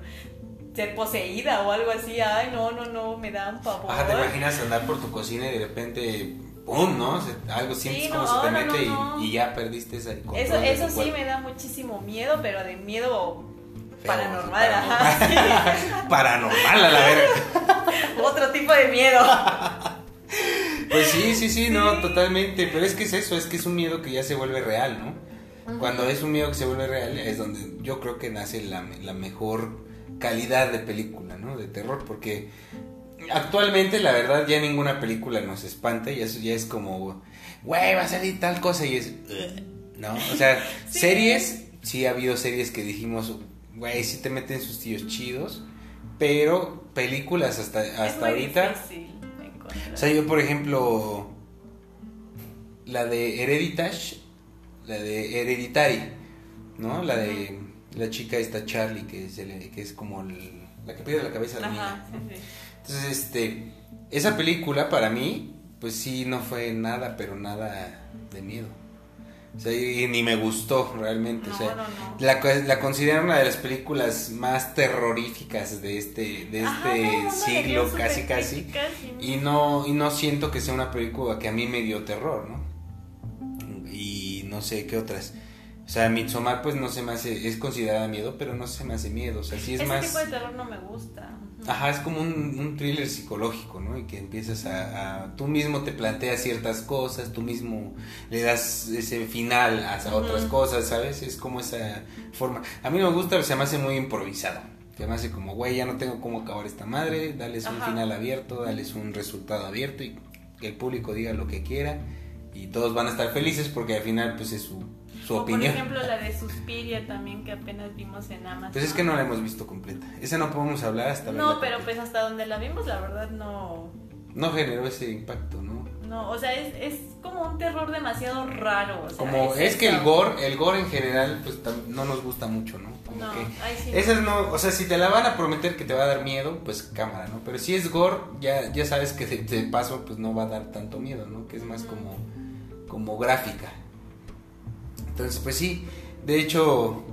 ser poseída o algo así. Ay, no, no, no, me da un pavor. Ajá, te imaginas andar por tu cocina y de repente, ¡pum! ¿no? algo sientes Sí, como se te no, mete no. Y, y ya perdiste ese control Eso, eso sí cuerpo. me da muchísimo miedo, pero de miedo Feo, paranormal, paranormal. sí. Paranormal a la verga. Otro tipo de miedo. Pues sí, sí, sí, no, Sí. totalmente. Pero es que es eso, es que es un miedo que ya se vuelve real, ¿no? Cuando es un miedo que se vuelve real es donde yo creo que nace la, la mejor calidad de película, ¿no? De terror, porque actualmente la verdad ya ninguna película nos espanta y eso ya es como, güey, va a salir tal cosa y es, ¿no? O sea, Sí. series, sí ha habido series que dijimos, güey, sí te meten sus tíos chidos, pero películas hasta, hasta ahorita... O sea, yo por ejemplo, la de Hereditage, la de Hereditary, ¿no? La de la chica esta Charlie, que es, el- que es como el- la que pierde la cabeza a la niña. Ajá, ¿no? sí, sí. Entonces, este, esa película para mí, pues sí, no fue nada, pero nada de miedo. O sea, y, ni me gustó realmente. No, o sea, no. La, la considero una de las películas más terroríficas de este, de este siglo, casi, casi. sí. Y no, y no siento que sea una película que a mí me dio terror, ¿no? Y no sé qué otras. O sea, Midsommar pues no se me hace, es considerada miedo, pero no se me hace miedo. O sea, sí es Ese más... tipo de terror no me gusta. Ajá, es como un, un thriller psicológico, ¿no? Y que empiezas a, a- Tú mismo te planteas ciertas cosas, tú mismo le das ese final a, a otras cosas, ¿sabes? Es como esa forma. A mí no me gusta, pero se me hace muy improvisado. Se me hace como, güey, ya no tengo cómo acabar esta madre, dales un final abierto, dales un resultado abierto y que el público diga lo que quiera y todos van a estar felices porque al final pues es su, su o opinión. por ejemplo la de Suspiria también que apenas vimos en Amazon. Pues es que no la hemos visto completa. Esa no podemos hablar hasta No, pero completa. pues hasta donde la vimos la verdad no... No generó ese impacto, ¿no? No, o sea, es, es como un terror demasiado raro. o sea, Como es que el gore, el gore en general, pues no nos gusta mucho, ¿no? Como No, que ahí sí. esas no, o sea, si te la van a prometer que te va a dar miedo, pues cámara, ¿no? Pero si es gore, ya, ya sabes que de, de paso, pues no va a dar tanto miedo, ¿no? Que es más como, como gráfica. Entonces, pues sí, de hecho,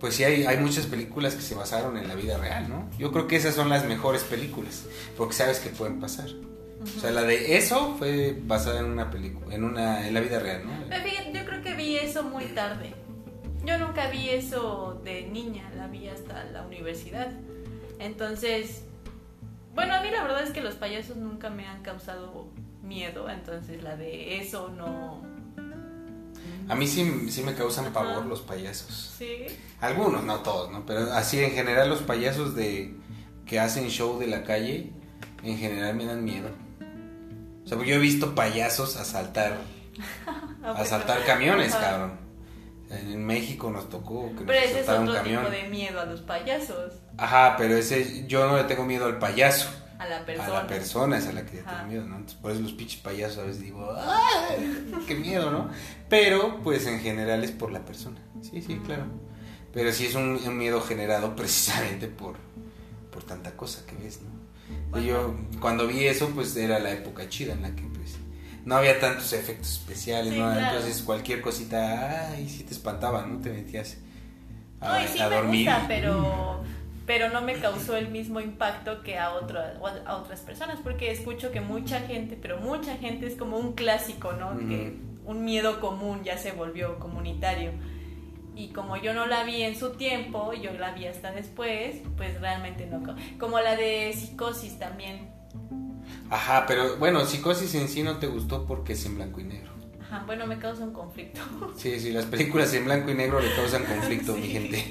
pues sí hay, hay muchas películas que se basaron en la vida real, ¿no? Yo creo que esas son las mejores películas, porque sabes que pueden pasar. O sea, la de eso fue basada en una película, en una, en la vida real, ¿no? Yo creo que vi eso muy tarde. Yo nunca vi eso de niña, la vi hasta la universidad. Entonces, Bueno, a mí la verdad es que los payasos nunca me han causado miedo, entonces la de eso no... A mí sí, sí me causan pavor los payasos. Sí. Algunos, no todos, ¿no? Pero así en general los payasos de que hacen show de la calle, en general me dan miedo. O sea, porque yo he visto payasos asaltar, asaltar camiones, Ajá. cabrón. En México nos tocó que nos Pero ese es otro un camión. tipo de miedo a los payasos, Ajá, pero ese yo no le tengo miedo al payaso. A la persona. A la persona es a la que Ajá. tengo miedo, ¿no? Entonces, por eso los pinches payasos a veces digo, ¡ay! ¡Qué miedo, ¿no? Pero, pues en general es por la persona. Sí, sí, claro. Pero sí es un, un miedo generado precisamente por, por tanta cosa que ves, ¿no? Y yo, cuando vi eso, pues era la época chida en la que, pues, no había tantos efectos especiales, Sí, ¿no? claro. Entonces, cualquier cosita, ay, sí te espantaba, ¿no? Te metías a, No, y sí a me dormir. gusta, pero, pero no me causó el mismo impacto que a, otro, a otras personas, porque escucho que mucha gente, pero mucha gente es como un clásico, ¿no? Que un miedo común ya se volvió comunitario. Y como yo no la vi en su tiempo, yo la vi hasta después, pues realmente no. Como la de psicosis también. Ajá, pero bueno, psicosis en sí no te gustó porque es en blanco y negro. Ajá, bueno, me causa un conflicto. Sí, sí, las películas en blanco y negro le causan conflicto, Sí. mi gente.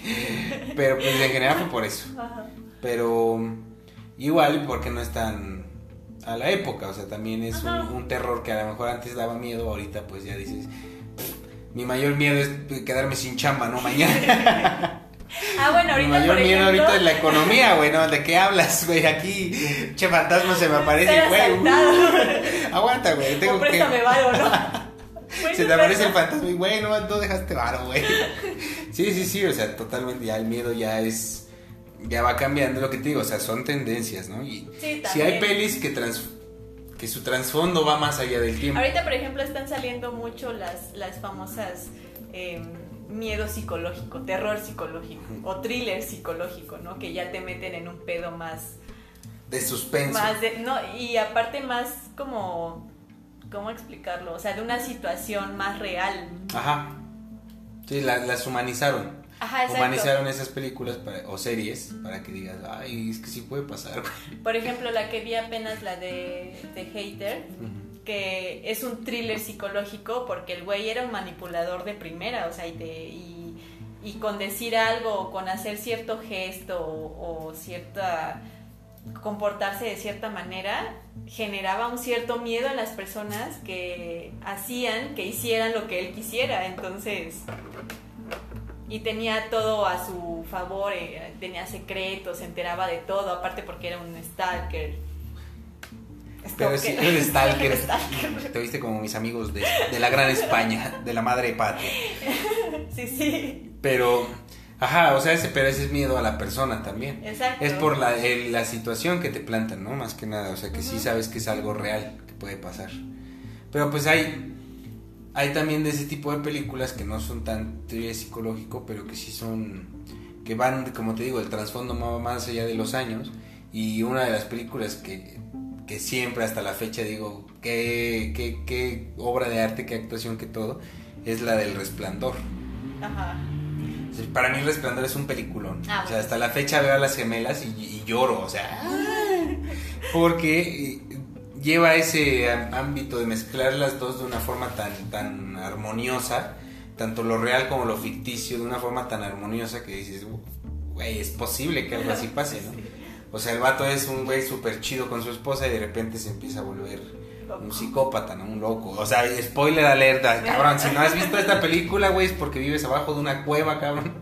Pero pues en general fue por eso. Ajá. Pero igual porque no están a la época, o sea, también es un, terror que a lo mejor antes daba miedo, ahorita pues ya dices, mi mayor miedo es quedarme sin chamba, ¿no? Mañana. Ah, bueno, mi ahorita mayor por miedo ejemplo, ahorita es la economía, güey, ¿no? ¿De qué hablas, güey? Aquí, che fantasma se me aparece, güey. uh, aguanta, güey, tengo que... varo, ¿no? Se te Bueno, aparece el fantasma y, güey, no, no dejaste varo, güey. Sí, sí, sí, o sea, totalmente ya el miedo ya es, ya va cambiando lo que te digo, o sea, son tendencias, ¿no? Y Sí, si hay pelis que trans, que su trasfondo va más allá del tiempo. Ahorita, por ejemplo, están saliendo mucho las, las famosas eh, miedo psicológico, terror psicológico o thriller psicológico, ¿no? Que ya te meten en un pedo más, De suspenso. más de, no, y aparte más como, ¿cómo explicarlo? O sea, de una situación más real. Ajá. Sí, la- las humanizaron. Ajá, exacto. Humanizaron esas películas para- o series para que digas, ay, es que sí puede pasar. Por ejemplo, la que vi apenas, la de, de Hater, que es un thriller psicológico porque el güey era un manipulador de primera, o sea, y, te- y, y con decir algo o con hacer cierto gesto o, o cierta comportarse de cierta manera generaba un cierto miedo en las personas que hacían que hicieran lo que él quisiera entonces y tenía todo a su favor eh, tenía secretos se enteraba de todo aparte porque era un stalker Pero sí, stalker. Stalker. Te viste como mis amigos de, de la gran España, de la madre patria. sí sí Pero, ajá, o sea, ese, pero ese es miedo a la persona también. exacto Es por la, el- la situación que te plantan, ¿no? Más que nada, o sea, que sí sabes que es algo real, que puede pasar. Pero pues hay, hay también de ese tipo de películas que no son tan thriller psicológico, pero que sí son, que van, como te digo, el trasfondo más allá de los años. Y una de las películas que, que siempre hasta la fecha digo, qué, qué, qué obra de arte, qué actuación, qué todo, es la del resplandor. ajá Para mí Resplandor es un peliculón. Ah, o sea, hasta la fecha veo a las gemelas y, y lloro, o sea, porque eh, lleva ese ámbito de mezclar las dos de una forma tan, tan armoniosa, tanto lo real como lo ficticio, de una forma tan armoniosa que dices, güey, es posible que algo así pase, ¿no? O sea, el vato es un güey súper chido con su esposa y de repente se empieza a volver un psicópata, ¿no? Un loco. O sea, spoiler alerta, cabrón. Si no has visto esta película, güey, es porque vives abajo de una cueva, cabrón.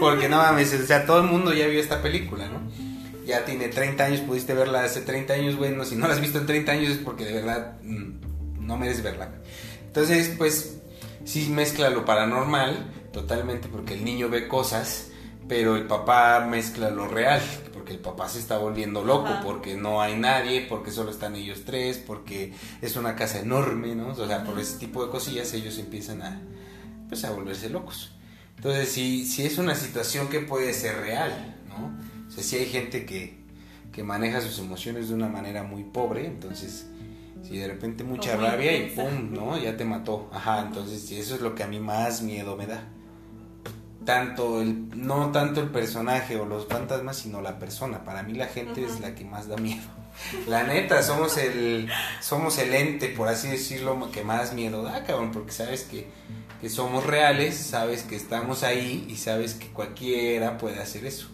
Porque no mames, o sea, todo el mundo ya vio esta película, ¿no? Ya tiene 30 años, pudiste verla hace 30 años, güey. No, si no la has visto en 30 años es porque de verdad mm, no mereces verla. Entonces, pues, sí mezcla lo paranormal, totalmente, porque el niño ve cosas, pero el papá mezcla lo real, porque el papá se está volviendo loco, Ajá. porque no hay nadie, porque solo están ellos tres, porque es una casa enorme, ¿no? O sea, por ese tipo de cosillas ellos empiezan a, pues, a volverse locos. Entonces, sí, sí es una situación que puede ser real, ¿no? O sea, sí hay gente que, que maneja sus emociones de una manera muy pobre, entonces, si de repente mucha rabia y pum, ¿no? Ya te mató. Ajá, entonces sí, eso es lo que a mí más miedo me da. Tanto el, no tanto el personaje o los fantasmas, sino la persona. Para mí la gente es la que más da miedo. La neta, somos el, somos el ente, por así decirlo, que más miedo da, cabrón, porque sabes que, que somos reales, sabes que estamos ahí y sabes que cualquiera puede hacer eso.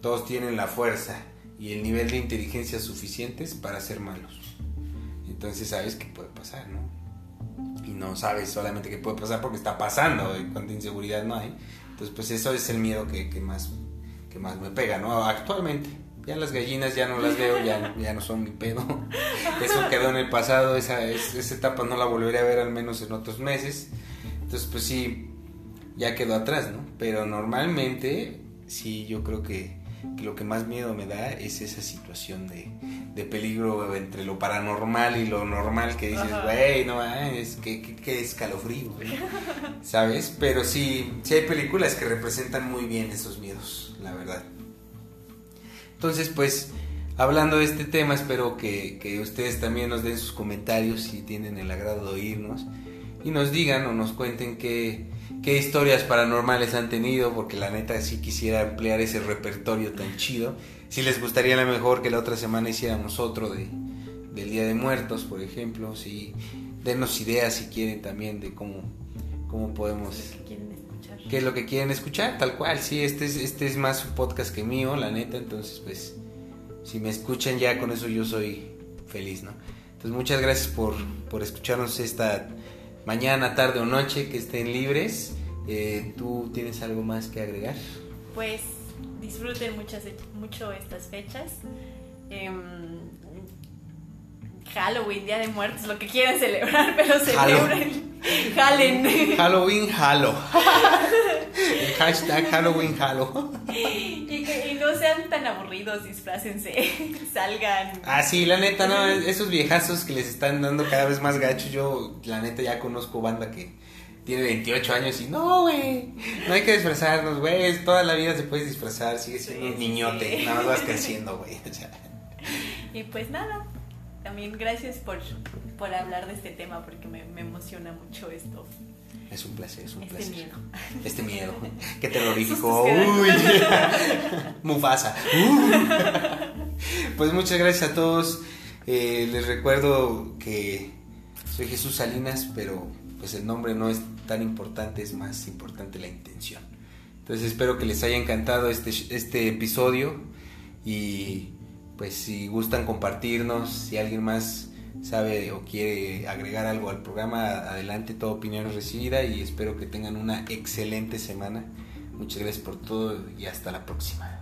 Todos tienen la fuerza y el nivel de inteligencia suficientes para ser malos. Entonces sabes que puede pasar, ¿no? No sabes solamente qué puede pasar porque está pasando, y cuánta inseguridad no hay. Entonces, pues eso es el miedo que, que, más, que más me pega, ¿no? Actualmente. Ya las gallinas ya no las veo, ya, ya no son mi pedo. Eso quedó en el pasado, esa, esa etapa no la volveré a ver al menos en otros meses. Entonces, pues sí, ya quedó atrás, ¿no? Pero normalmente, sí, yo creo que que lo que más miedo me da es esa situación de, de peligro entre lo paranormal y lo normal que dices, güey, no es que, que, escalofrío, ¿sabes? Pero sí, sí hay películas que representan muy bien esos miedos, la verdad. Entonces, pues, hablando de este tema, espero que, que ustedes también nos den sus comentarios si tienen el agrado de oírnos y nos digan o nos cuenten qué qué historias paranormales han tenido, porque la neta sí quisiera emplear ese repertorio tan chido. Si les gustaría a lo mejor que la otra semana hiciéramos otro de, del Día de Muertos, por ejemplo, si denos ideas si quieren también de cómo, cómo podemos... ¿Qué es lo que quieren escuchar? Tal cual, sí, este es, este es más un podcast que mío, la neta, entonces pues si me escuchan ya con eso yo soy feliz, ¿no? Entonces muchas gracias por, por escucharnos esta mañana, tarde o noche que estén libres. Eh, ¿Tú tienes algo más que agregar? Pues disfruten muchas, mucho estas fechas. Em, Halloween, Día de Muertos, lo que quieran celebrar, pero celebren. Jalen. Halloween, halo. El hashtag Halloween, halo. Y, y, no sean tan aburridos, disfrácense, salgan. Ah, sí, la neta, no, esos viejazos que les están dando cada vez más gachos, yo la neta ya conozco banda que tiene 28 años y no, güey, no hay que disfrazarnos, güey, toda la vida se puede disfrazar, sigue siendo un niñote, nada más vas creciendo, güey. Y pues nada, también gracias por, por hablar de este tema porque me, me emociona mucho esto. Es un placer, es un este placer. Miedo. Este miedo. Qué terrorífico. Uy. Mufasa. Pues muchas gracias a todos. Eh, les recuerdo que soy Jesús Salinas, pero pues el nombre no es tan importante, es más importante la intención. Entonces espero que les haya encantado este, este episodio y pues si gustan compartirnos, si alguien más sabe o quiere agregar algo al programa, adelante, toda opinión es recibida y espero que tengan una excelente semana. Muchas gracias por todo y hasta la próxima.